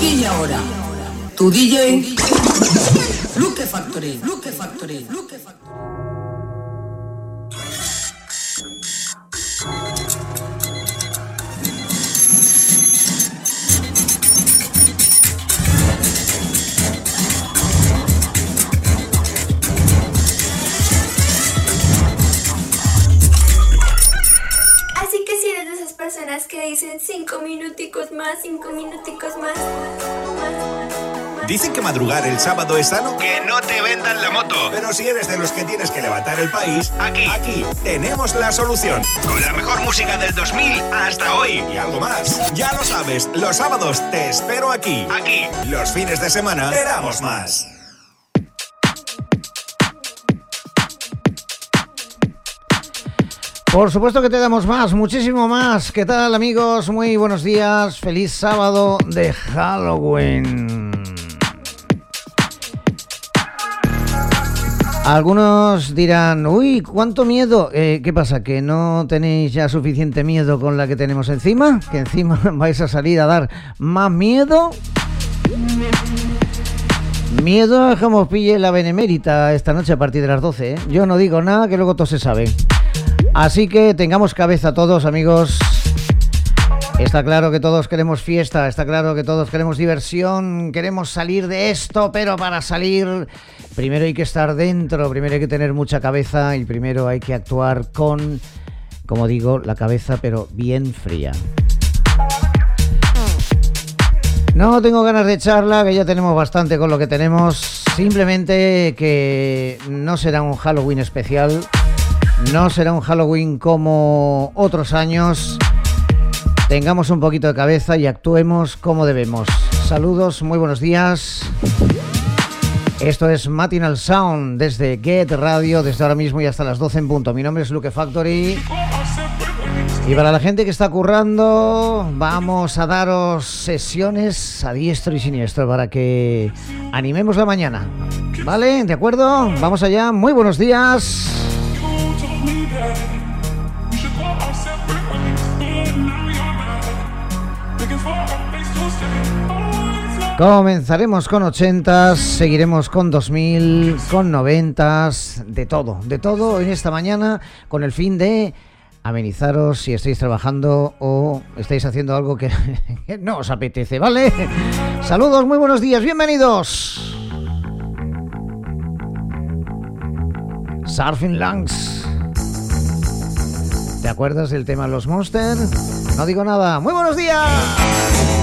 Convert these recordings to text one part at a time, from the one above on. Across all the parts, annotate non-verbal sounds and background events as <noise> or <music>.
Aquí y ahora. Tu DJ. Luke Factory. Luke Factory. Luke Factory. Dicen cinco minuticos más, cinco minuticos más. Dicen que madrugar el sábado es sano. Que no te vendan la moto. Pero si eres de los que tienes que levantar el país, aquí, aquí tenemos la solución. Con la mejor música del 2000 hasta hoy y algo más. Ya lo sabes, los sábados te espero aquí. Aquí. Los fines de semana te damos más. Por supuesto que te damos más, muchísimo más. ¿Qué tal amigos? Muy buenos días. Feliz sábado de Halloween. Algunos dirán, uy, cuánto miedo. Eh, ¿Qué pasa? ¿Que no tenéis ya suficiente miedo con la que tenemos encima? ¿Que encima <laughs> vais a salir a dar más miedo? Miedo que nos pille la benemérita esta noche a partir de las 12. ¿eh? Yo no digo nada que luego todo se sabe. Así que tengamos cabeza todos, amigos. Está claro que todos queremos fiesta, está claro que todos queremos diversión, queremos salir de esto, pero para salir primero hay que estar dentro, primero hay que tener mucha cabeza y primero hay que actuar con, como digo, la cabeza pero bien fría. No tengo ganas de charla, que ya tenemos bastante con lo que tenemos. Simplemente que no será un Halloween especial. No será un Halloween como otros años. Tengamos un poquito de cabeza y actuemos como debemos. Saludos, muy buenos días. Esto es Matinal Sound desde Get Radio, desde ahora mismo y hasta las 12 en punto. Mi nombre es Luke Factory. Y para la gente que está currando, vamos a daros sesiones a diestro y siniestro para que animemos la mañana. ¿Vale? ¿De acuerdo? Vamos allá. Muy buenos días. Comenzaremos con 80, seguiremos con 2000, con 90, de todo, de todo en esta mañana con el fin de amenizaros si estáis trabajando o estáis haciendo algo que, <laughs> no os apetece, ¿vale? Saludos, muy buenos días, bienvenidos. Surfing Lungs. ¿Te acuerdas del tema Los Monsters? No digo nada. Muy buenos días.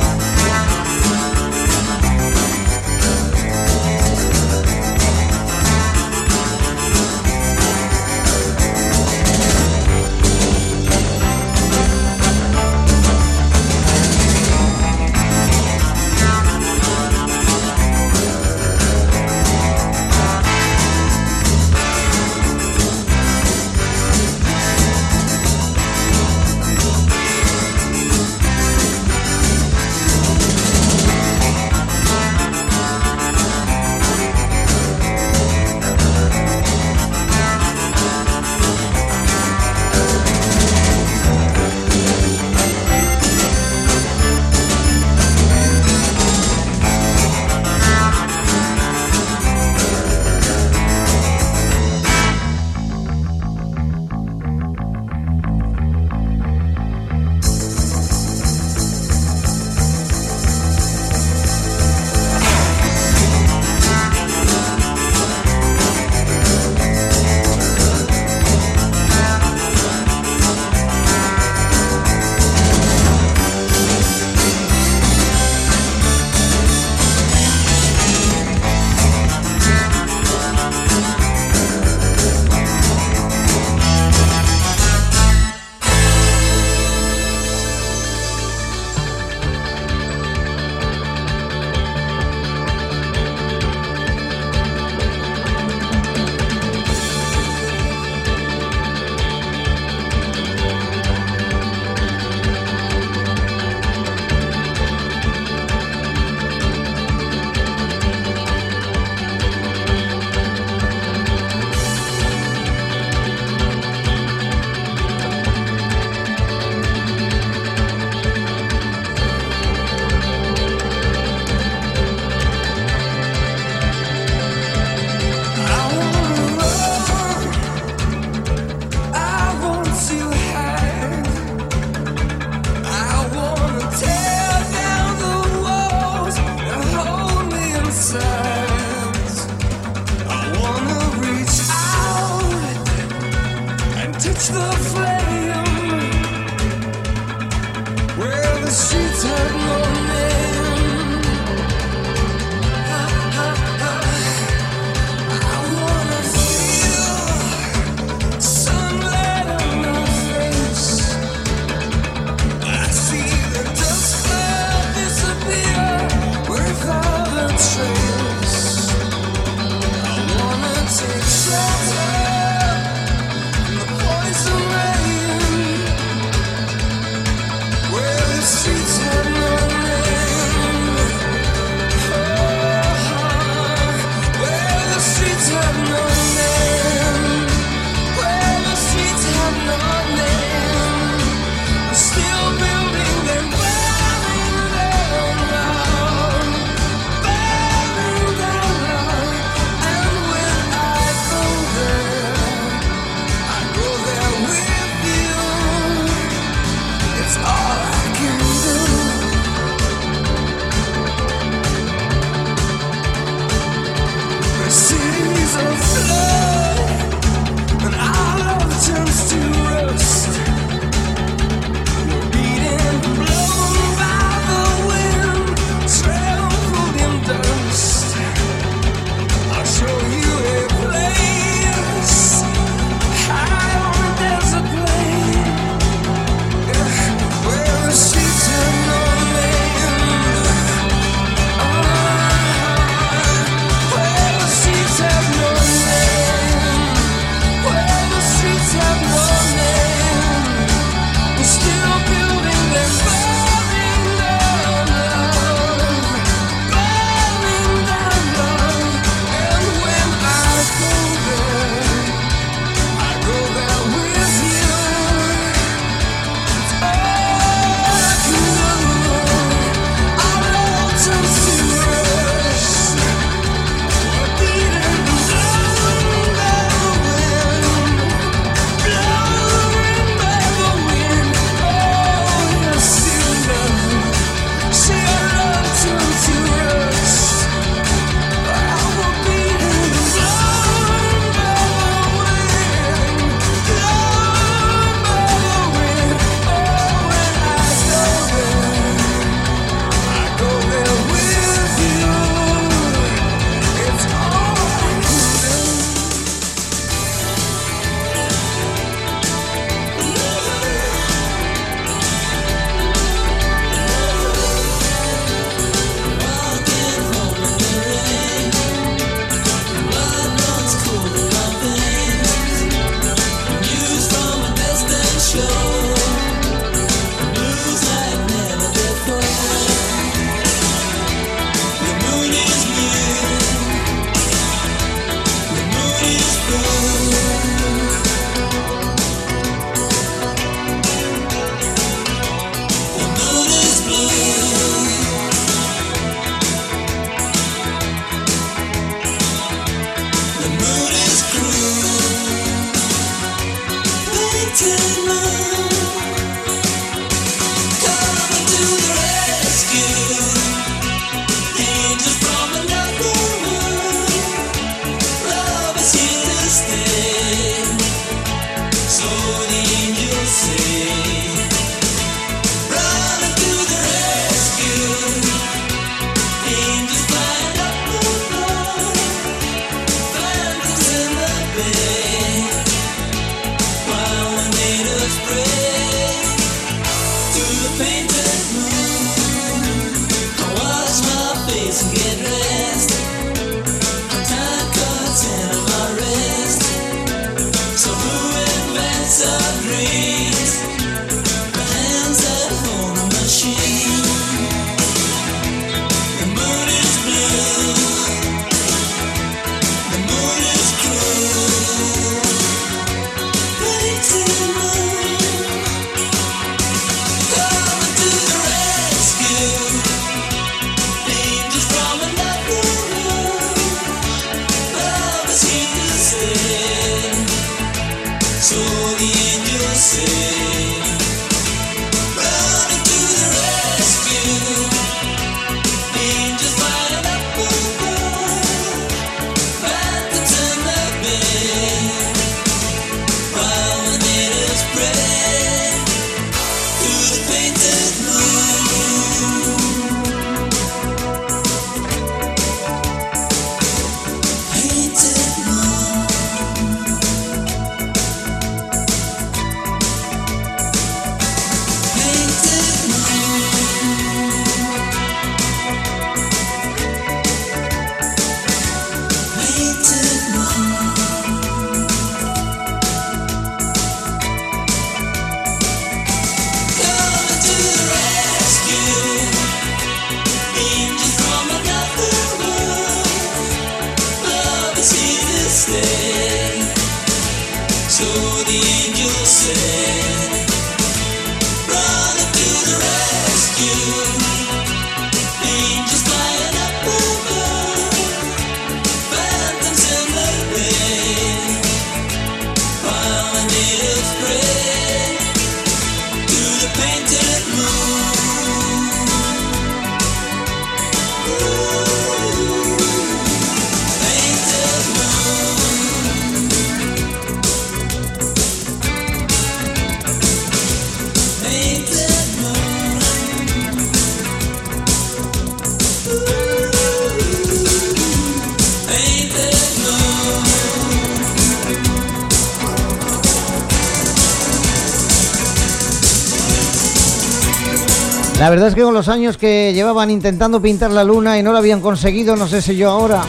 La verdad es que con los años que llevaban intentando pintar la luna y no lo habían conseguido, no sé si yo ahora.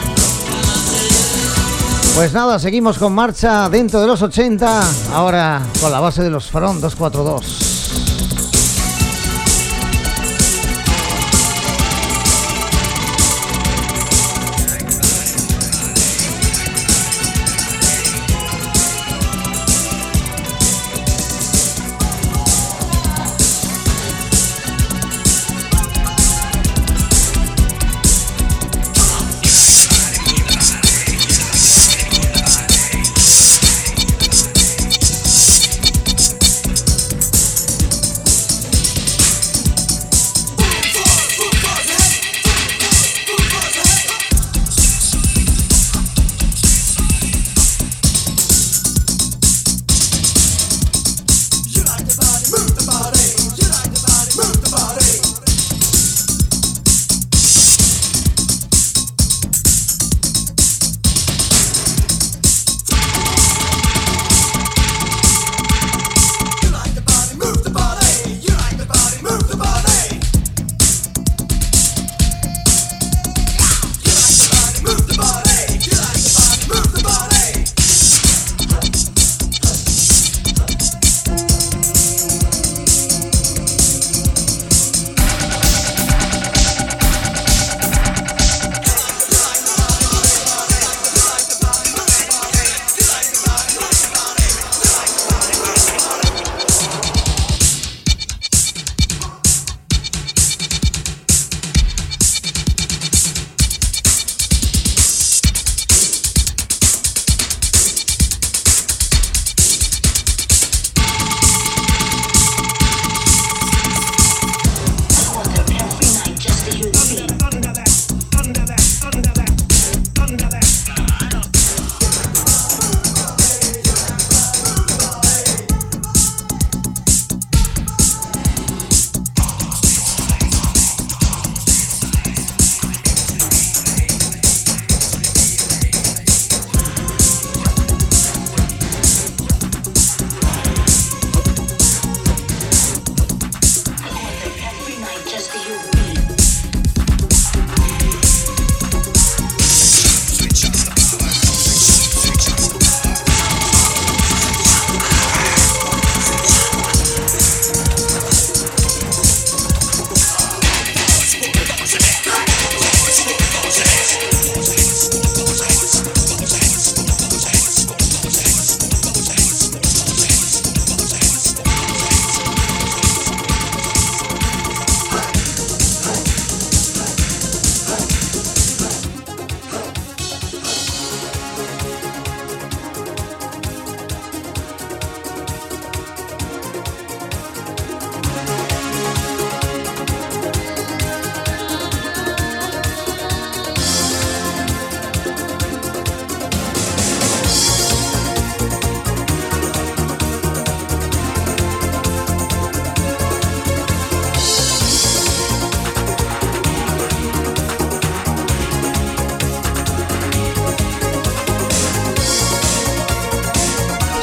Pues nada, seguimos con marcha dentro de los 80, ahora con la base de los Front 242.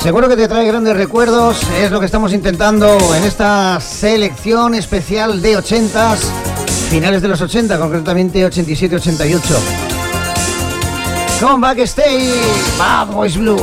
Seguro que te trae grandes recuerdos, es lo que estamos intentando en esta selección especial de 80s, finales de los 80, concretamente 87-88. Come back, stay, Bad Boys Blue.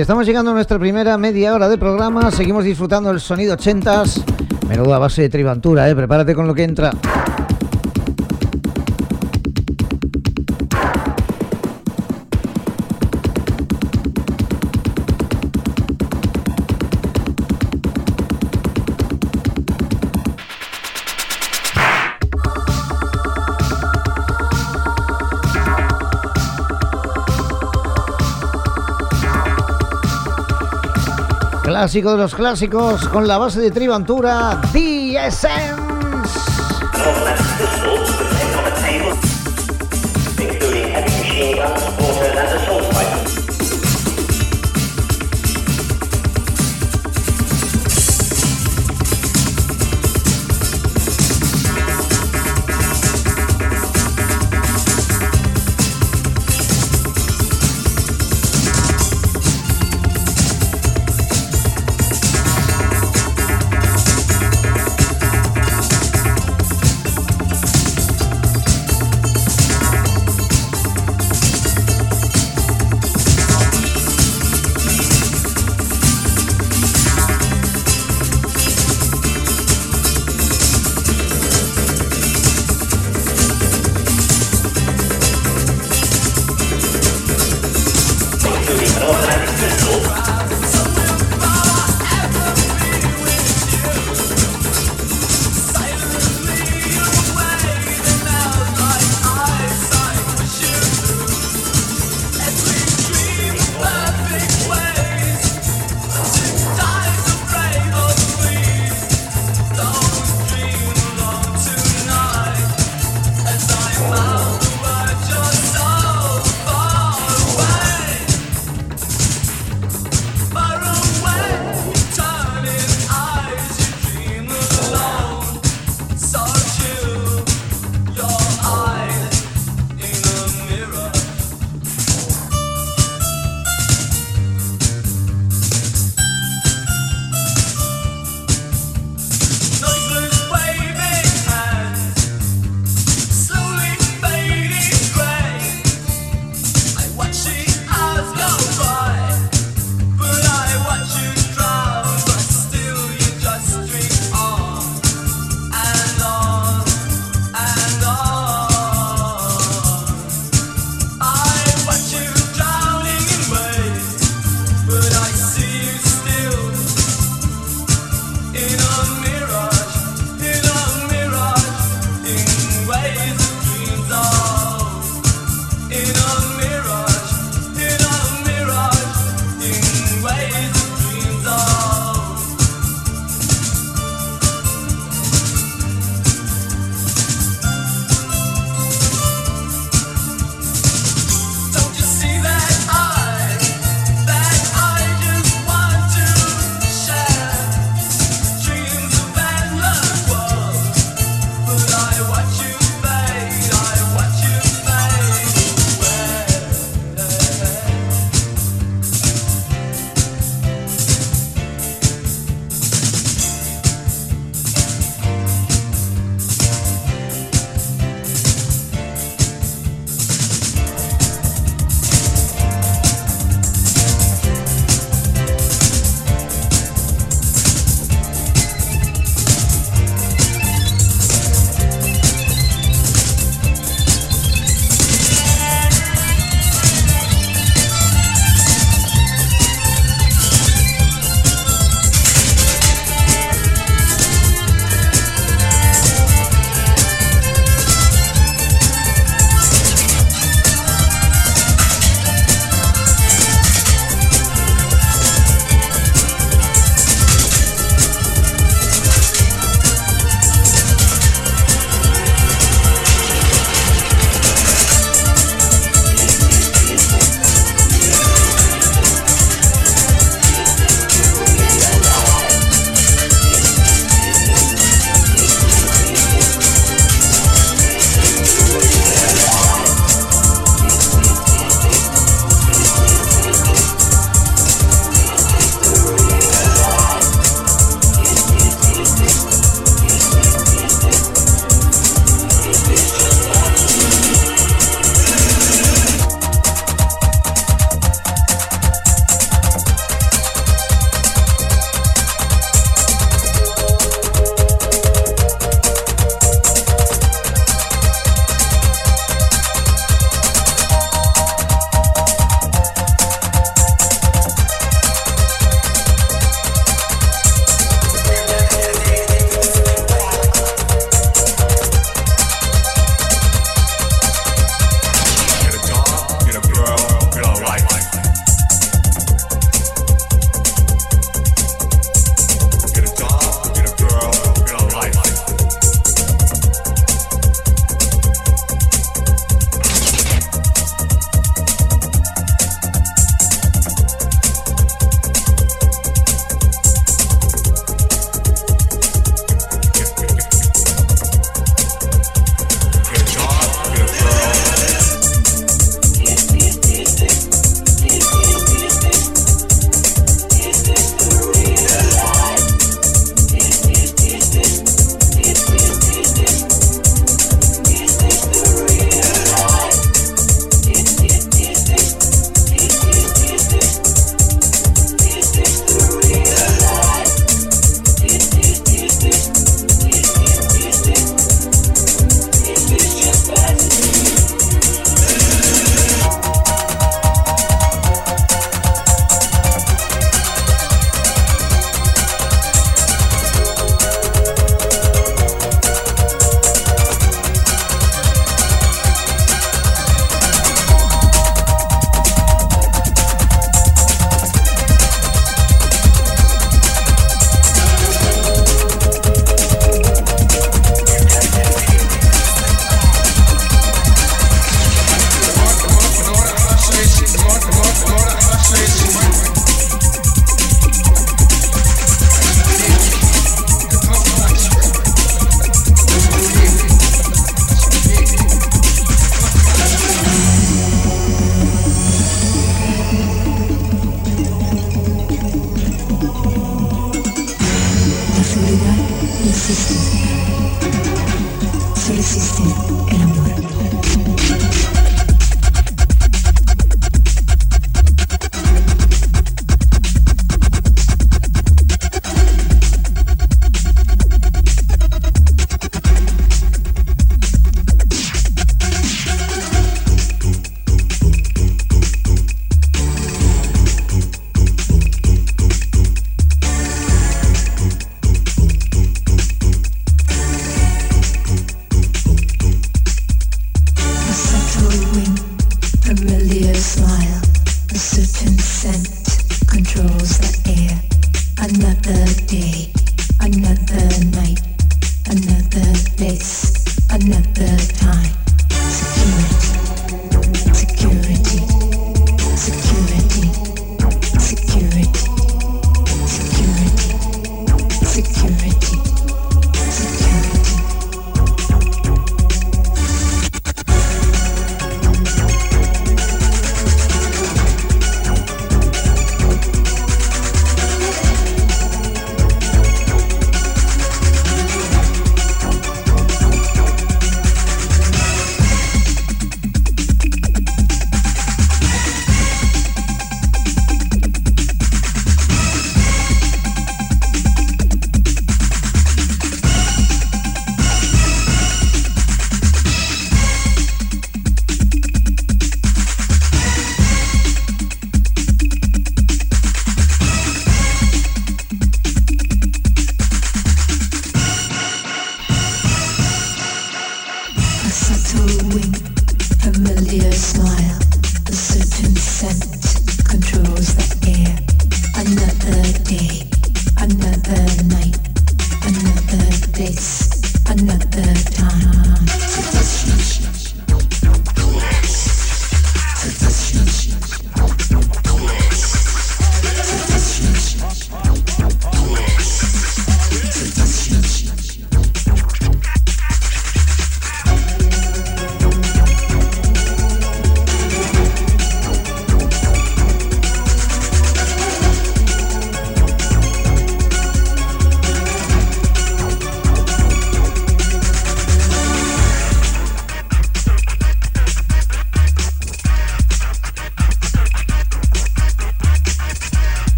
Estamos llegando a nuestra primera media hora de programa. Seguimos disfrutando el sonido 80s. Menuda base de tribantura, ¿eh? Prepárate con lo que entra. Clásico de los clásicos con la base de Tribantura, DSM. En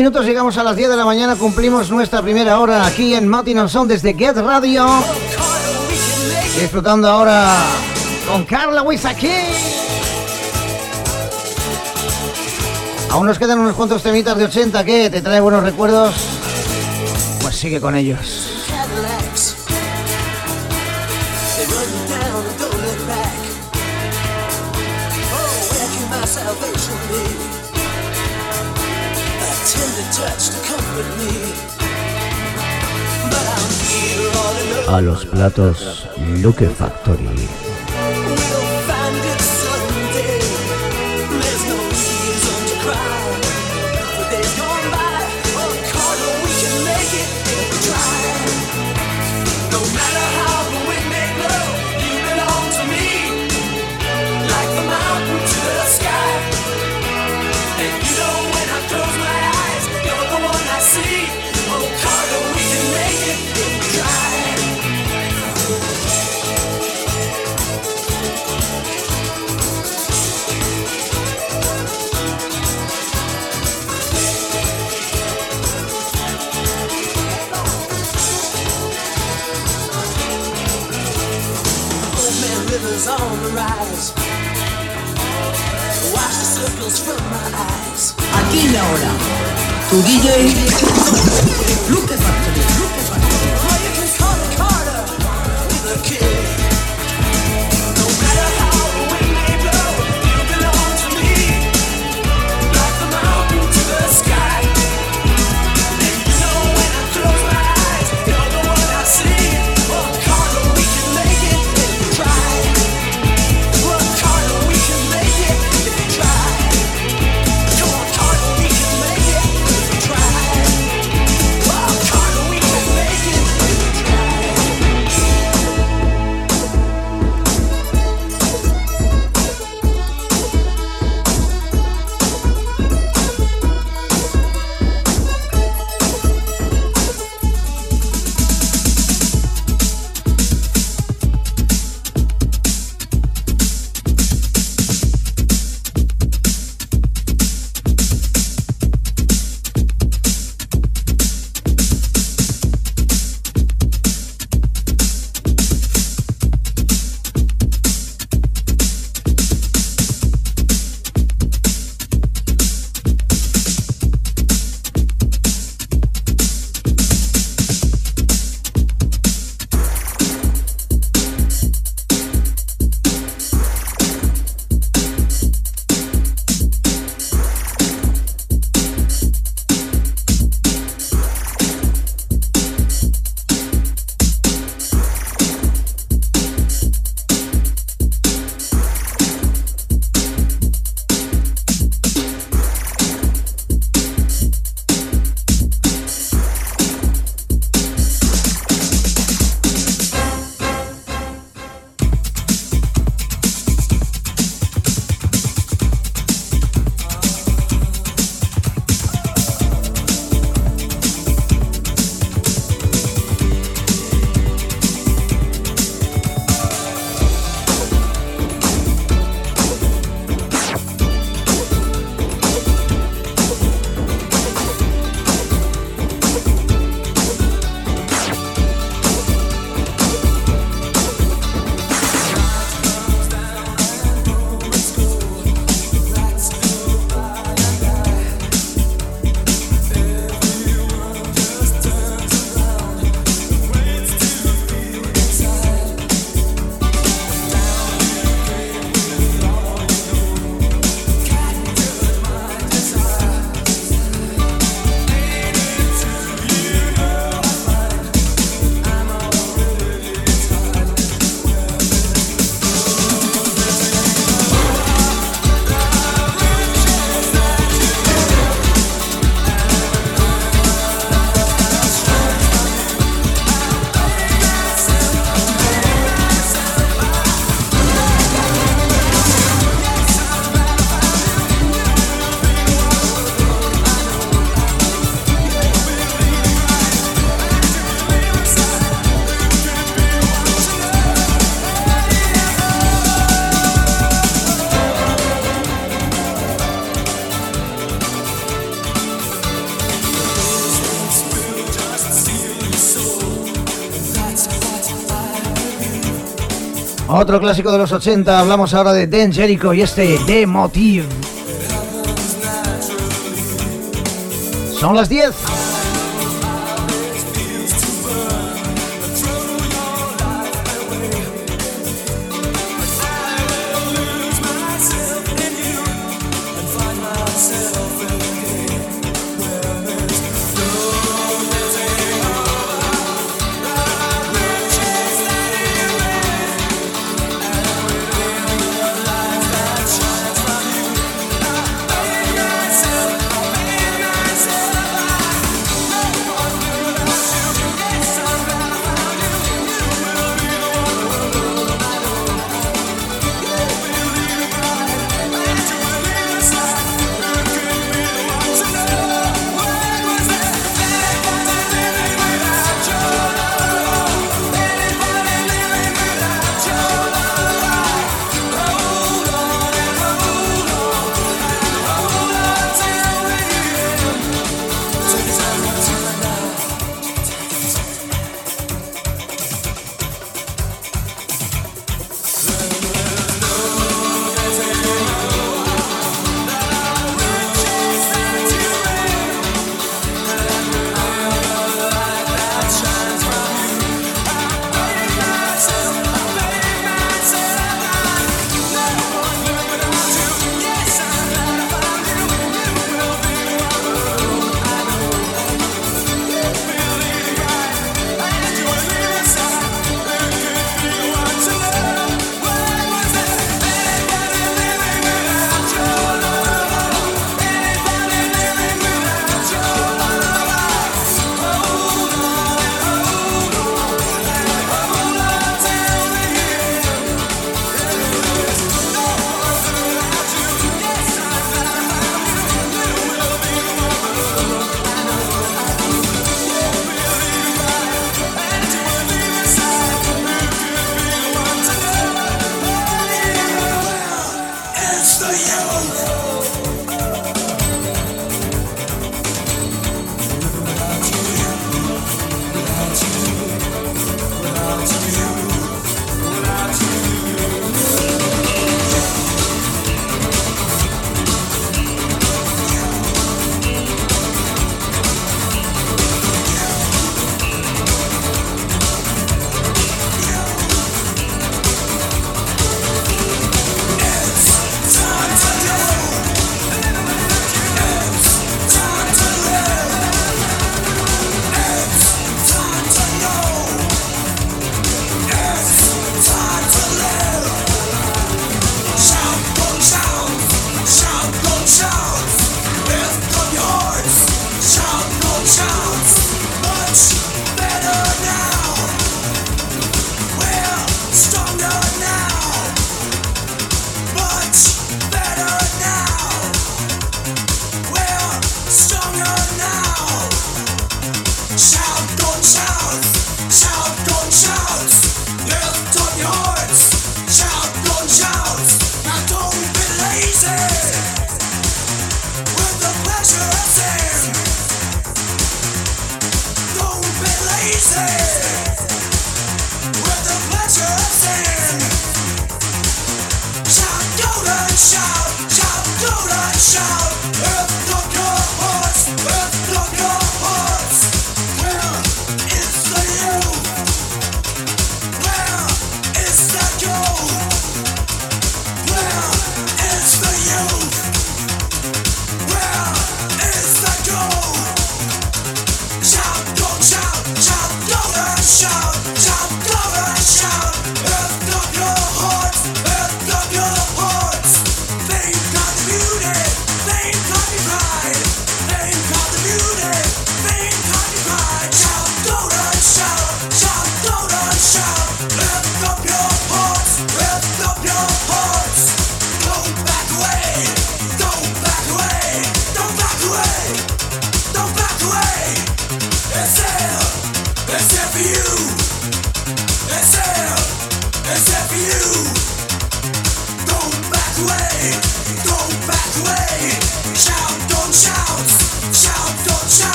minutos llegamos a las 10 de la mañana, cumplimos nuestra primera hora aquí en Mountain Sound desde Get Radio. Disfrutando ahora con Carla Weiss aquí. Aún nos quedan unos cuantos temitas de 80 que te trae buenos recuerdos. Pues sigue con ellos. A los platos Luke Factory. Tu DJ Luke Factory. Otro clásico de los 80, hablamos ahora de Dan Jericho y este The Motive. Son las 10.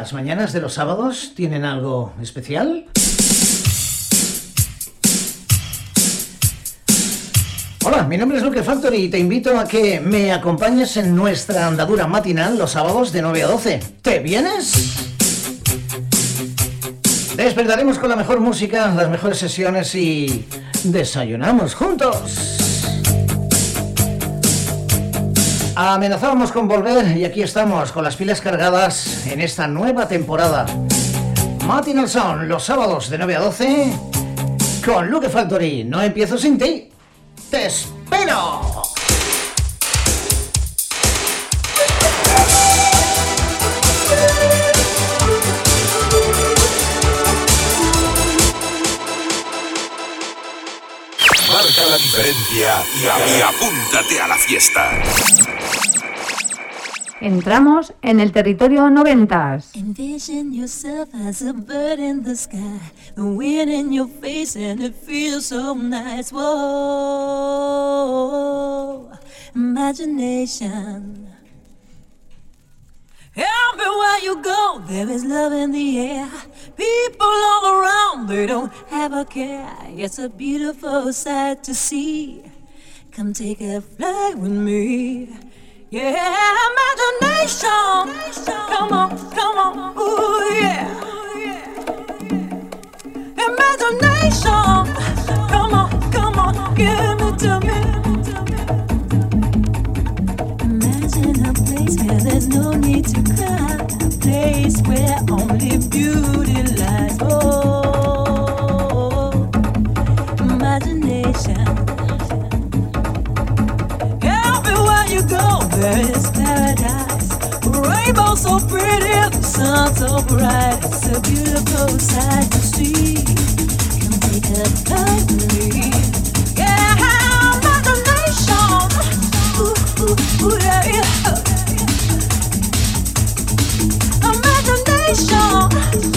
¿Las mañanas de los sábados tienen algo especial? Hola, mi nombre es Luke Factory y te invito a que me acompañes en nuestra andadura matinal los sábados de 9 a 12. ¿Te vienes? Despertaremos con la mejor música, las mejores sesiones y desayunamos juntos. Amenazábamos con volver y aquí estamos con las pilas cargadas en esta nueva temporada. Matinal Sound, los sábados de 9 a 12 con Luke Factory. No empiezo sin ti. ¡Te espero! Diferencia y apúntate a la fiesta. Entramos en el territorio noventas. Envision yourself as a bird in the sky, the wind in your face and it feels so nice. Whoa, imagination. Everywhere you go, there is love in the air. People all around, they don't have a care. It's a beautiful sight to see. Come take a flight with me. Yeah, imagination. Come on, come on, ooh yeah. Imagination. Come on, come on, give it to me. Ooh, ooh, yeah, yeah. Imagination.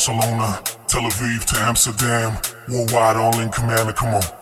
Barcelona, Tel Aviv to Amsterdam. Worldwide, all in command. Come on.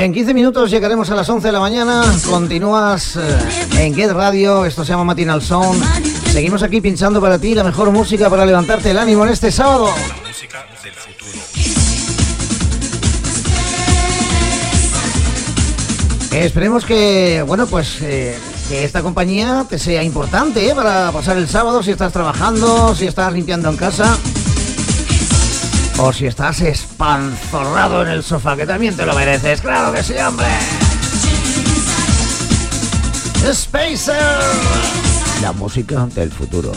En 15 minutos llegaremos a las 11 de la mañana. Continúas eh, en Get Radio. Esto se llama Matinal Sound. Seguimos aquí pinchando para ti la mejor música para levantarte el ánimo en este sábado. La música del futuro. Esperemos que, bueno, pues eh, que esta compañía te sea importante eh, para pasar el sábado si estás trabajando, si estás limpiando en casa o si estás espanzorrado en el sofá, que también te lo mereces. Claro que sí, hombre. Spacer. La música del futuro.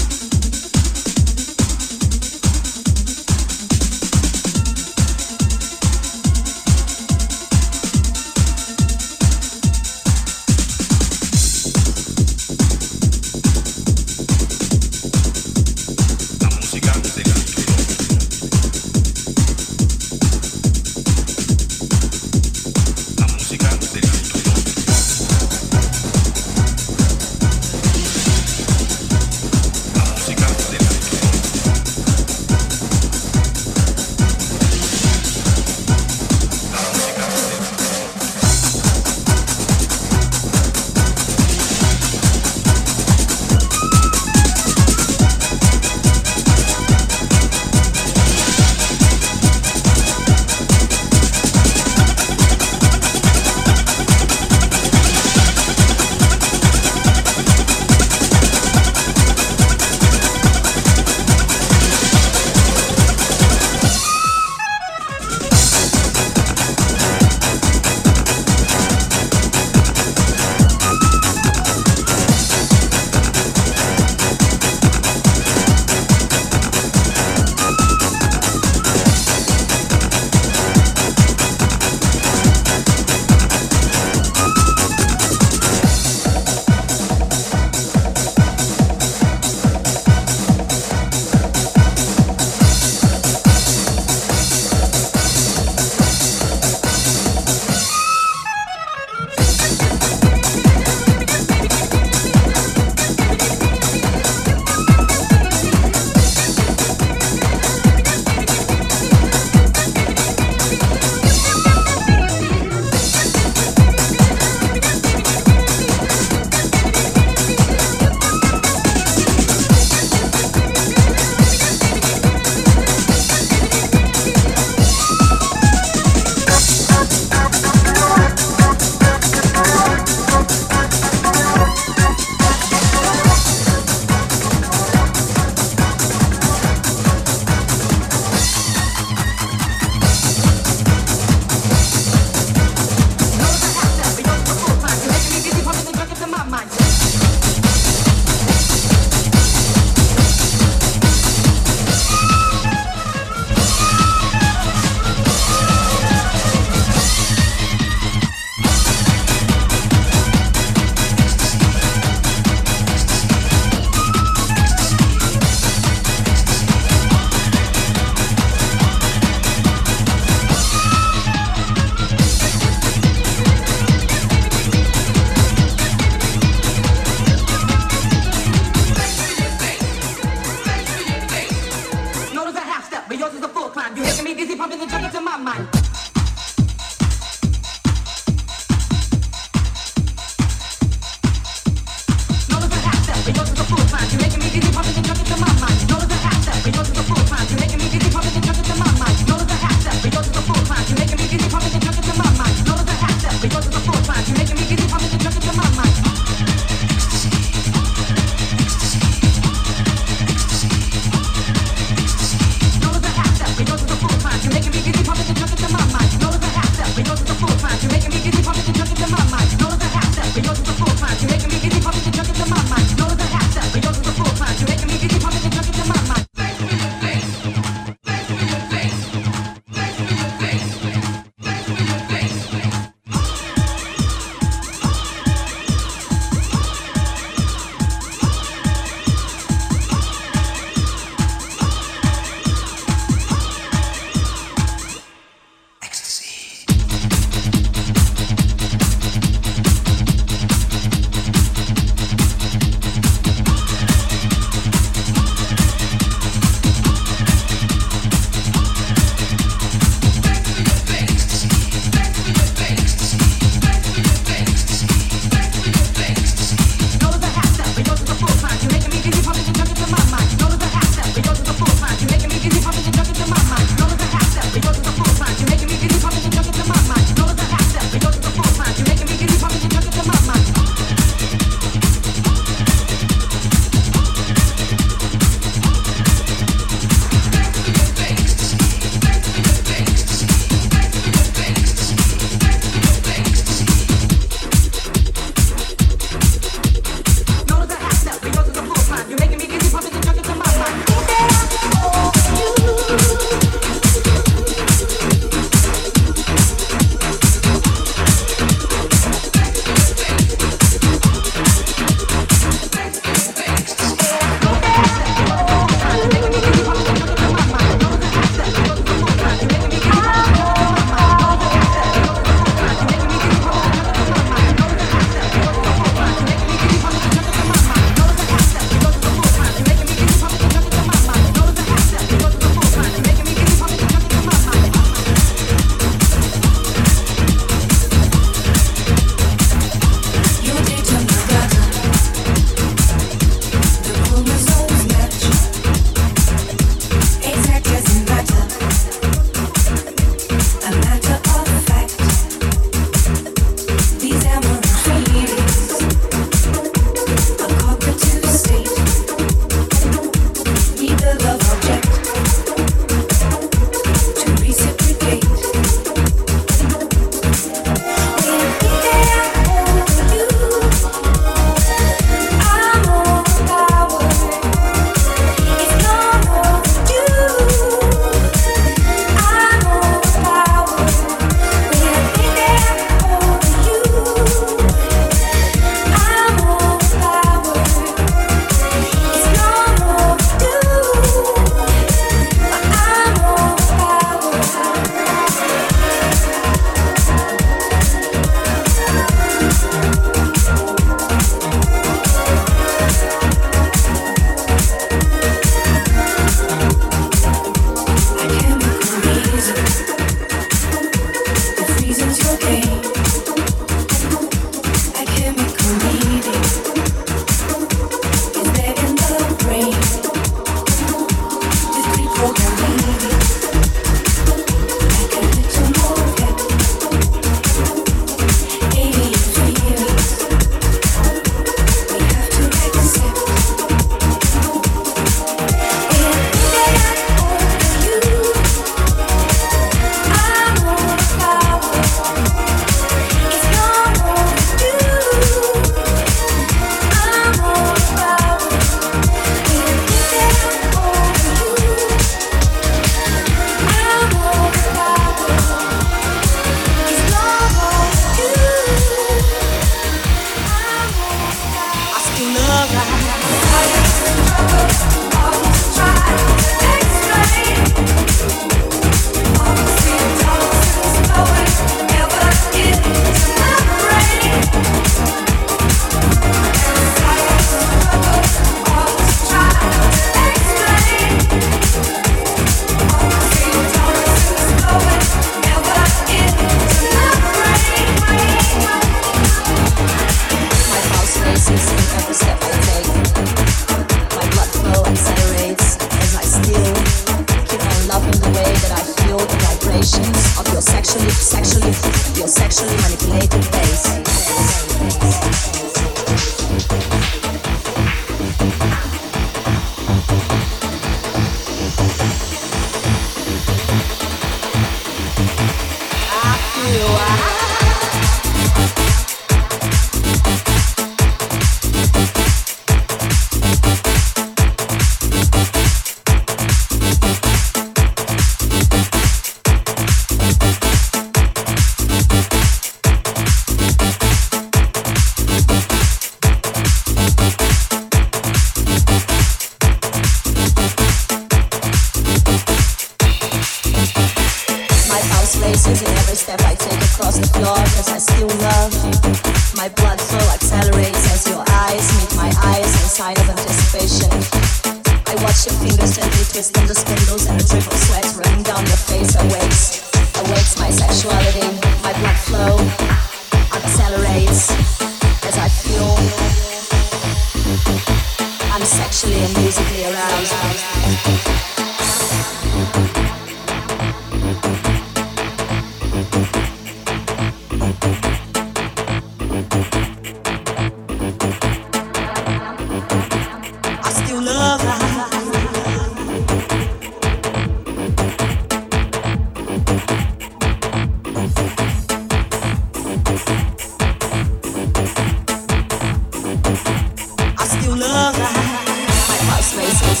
I still love my pulse races.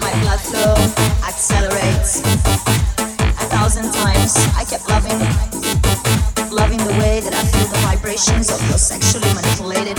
My blood flow accelerates. A thousand times I kept loving, loving the way that I feel the vibrations of your sexually manipulated.